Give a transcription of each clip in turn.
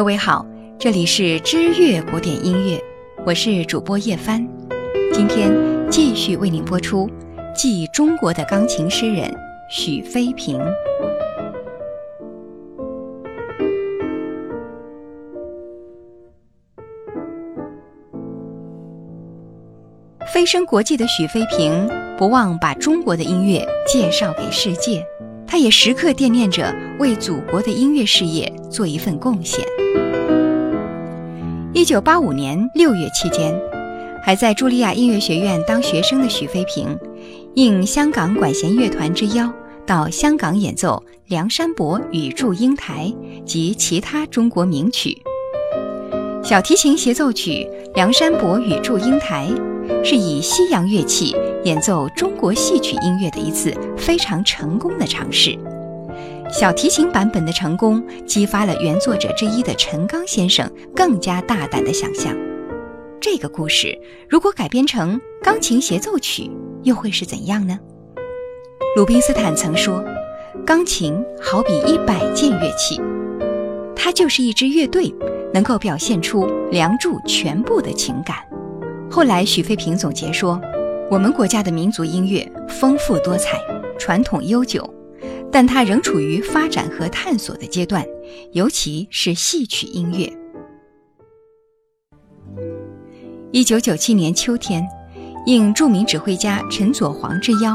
各位好，这里是知乐古典音乐，我是主播叶帆，今天继续为您播出继中国的钢琴诗人许飞平。飞升国际的许飞平不忘把中国的音乐介绍给世界，他也时刻惦念着为祖国的音乐事业做一份贡献。一九八五年六月期间，还在茱莉亚音乐学院当学生的许飞平，应香港管弦乐团之邀，到香港演奏《梁山伯与祝英台》及其他中国名曲。小提琴协奏曲《梁山伯与祝英台》。是以西洋乐器演奏中国戏曲音乐的一次非常成功的尝试。小提琴版本的成功，激发了原作者之一的陈刚先生更加大胆的想象：这个故事如果改编成钢琴协奏曲，又会是怎样呢？鲁宾斯坦曾说：“钢琴好比一百件乐器，它就是一支乐队，能够表现出《梁祝》全部的情感。”后来，许飞平总结说：“我们国家的民族音乐丰富多彩，传统悠久，但它仍处于发展和探索的阶段，尤其是戏曲音乐。”一九九七年秋天，应著名指挥家陈佐煌之邀，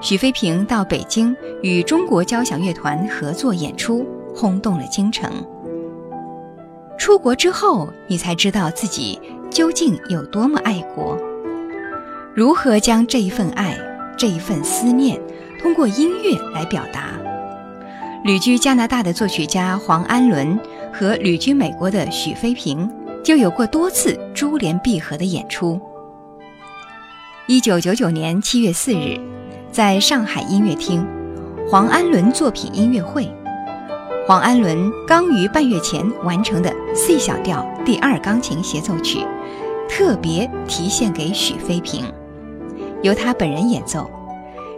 许飞平到北京与中国交响乐团合作演出，轰动了京城。出国之后，你才知道自己。究竟有多么爱国？如何将这一份爱、这一份思念通过音乐来表达？旅居加拿大的作曲家黄安伦和旅居美国的许飞平就有过多次珠联璧合的演出。一九九九年七月四日，在上海音乐厅，黄安伦作品音乐会，黄安伦刚于半月前完成的 C 小调第二钢琴协奏曲。特别提献给许飞平，由他本人演奏。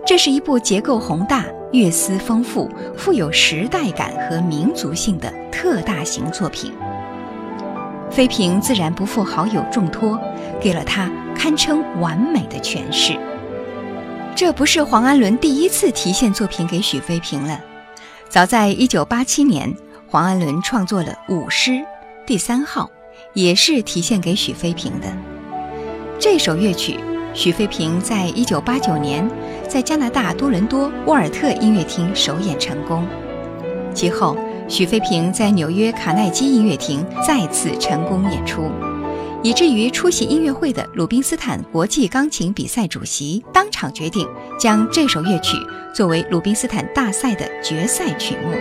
这是一部结构宏大、乐思丰富、富有时代感和民族性的特大型作品。飞平自然不负好友重托，给了他堪称完美的诠释。这不是黄安伦第一次提献作品给许飞平了，早在1987年，黄安伦创作了《舞狮》第三号。也是提献给许飞平的这首乐曲，许飞平在一九八九年在加拿大多伦多沃尔特音乐厅首演成功。其后，许飞平在纽约卡耐基音乐厅再次成功演出，以至于出席音乐会的鲁宾斯坦国际钢琴比赛主席当场决定将这首乐曲作为鲁宾斯坦大赛的决赛曲目。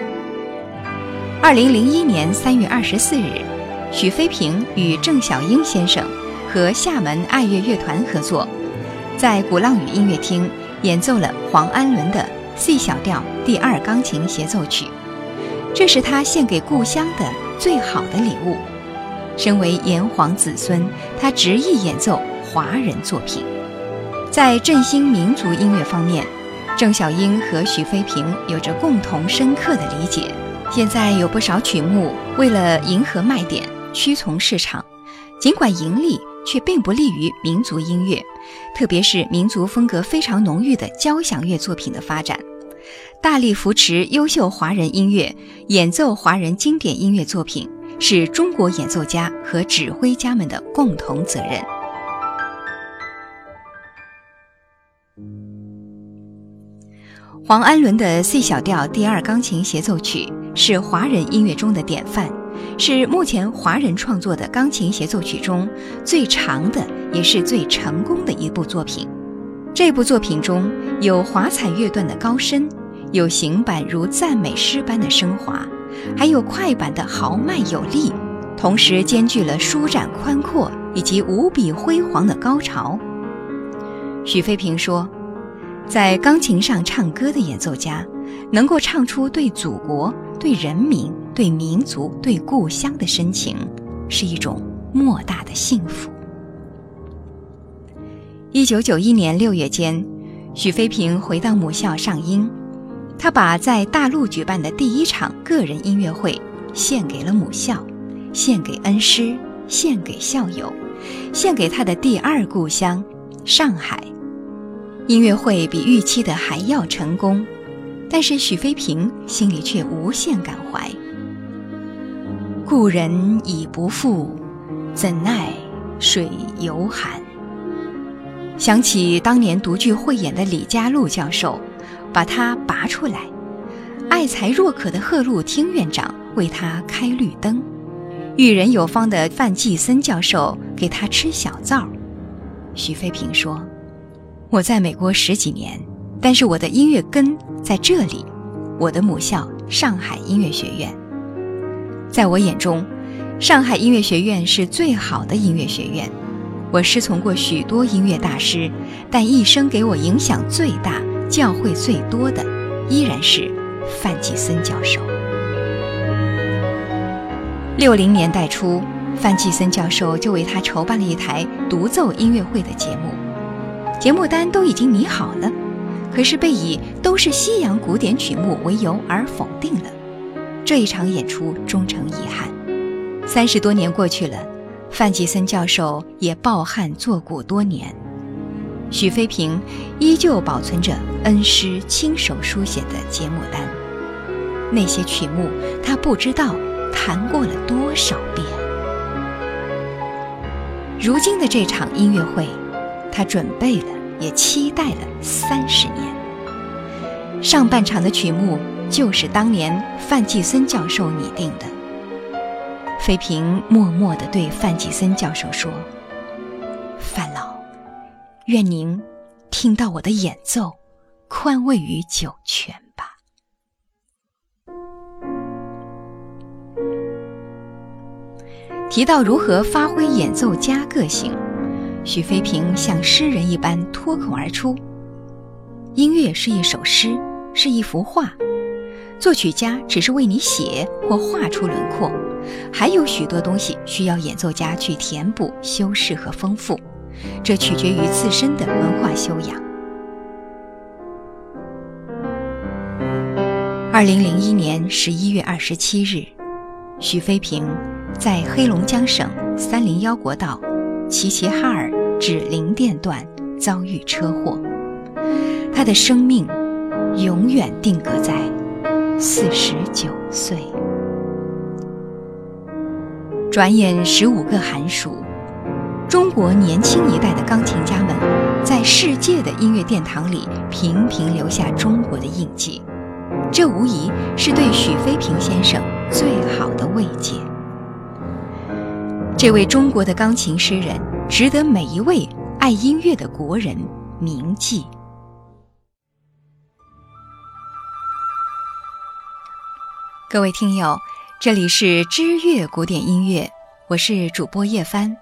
二零零一年三月二十四日。许飞平与郑小英先生和厦门爱乐乐团合作，在鼓浪屿音乐厅演奏了黄安伦的 C 小调第二钢琴协奏曲，这是他献给故乡的最好的礼物。身为炎黄子孙，他执意演奏华人作品。在振兴民族音乐方面，郑小英和许飞平有着共同深刻的理解。现在有不少曲目为了迎合卖点。屈从市场，尽管盈利，却并不利于民族音乐，特别是民族风格非常浓郁的交响乐作品的发展。大力扶持优秀华人音乐，演奏华人经典音乐作品，是中国演奏家和指挥家们的共同责任。黄安伦的 C 小调第二钢琴协奏曲是华人音乐中的典范。是目前华人创作的钢琴协奏曲中最长的，也是最成功的一部作品。这部作品中有华彩乐段的高深，有行板如赞美诗般的升华，还有快板的豪迈有力，同时兼具了舒展宽阔以及无比辉煌的高潮。许飞平说，在钢琴上唱歌的演奏家，能够唱出对祖国、对人民。对民族、对故乡的深情，是一种莫大的幸福。一九九一年六月间，许飞平回到母校上音，他把在大陆举办的第一场个人音乐会献给了母校，献给恩师，献给校友，献给他的第二故乡——上海。音乐会比预期的还要成功，但是许飞平心里却无限感怀。故人已不复，怎奈水犹寒。想起当年独具慧眼的李家禄教授，把他拔出来；爱才若渴的贺路厅院长为他开绿灯；育人有方的范季森教授给他吃小灶。许飞平说。我在美国十几年，但是我的音乐根在这里，我的母校上海音乐学院。在我眼中，上海音乐学院是最好的音乐学院。我师从过许多音乐大师，但一生给我影响最大、教会最多的，依然是范季森教授。六零年代初，范季森教授就为他筹办了一台独奏音乐会的节目。节目单都已经拟好了，可是被以都是西洋古典曲目为由而否定了。这一场演出终成遗憾。三十多年过去了，范吉森教授也抱憾作古多年。许飞平依旧保存着恩师亲手书写的节目单，那些曲目他不知道弹过了多少遍。如今的这场音乐会。他准备了，也期待了三十年。上半场的曲目就是当年范季森教授拟定的。费平默默地对范季森教授说：“范老，愿您听到我的演奏，宽慰于九泉吧。”提到如何发挥演奏家个性。许飞平像诗人一般脱口而出：“音乐是一首诗，是一幅画。作曲家只是为你写或画出轮廓，还有许多东西需要演奏家去填补、修饰和丰富，这取决于自身的文化修养。”二零零一年十一月二十七日，许飞平在黑龙江省三零幺国道。齐齐哈尔至林甸段遭遇车祸，他的生命永远定格在四十九岁。转眼十五个寒暑，中国年轻一代的钢琴家们在世界的音乐殿堂里频频留下中国的印记，这无疑是对许飞平先生最好的慰藉。这位中国的钢琴诗人，值得每一位爱音乐的国人铭记。各位听友，这里是知乐古典音乐，我是主播叶帆，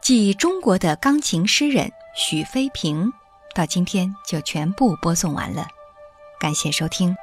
继中国的钢琴诗人许飞平，到今天就全部播送完了，感谢收听。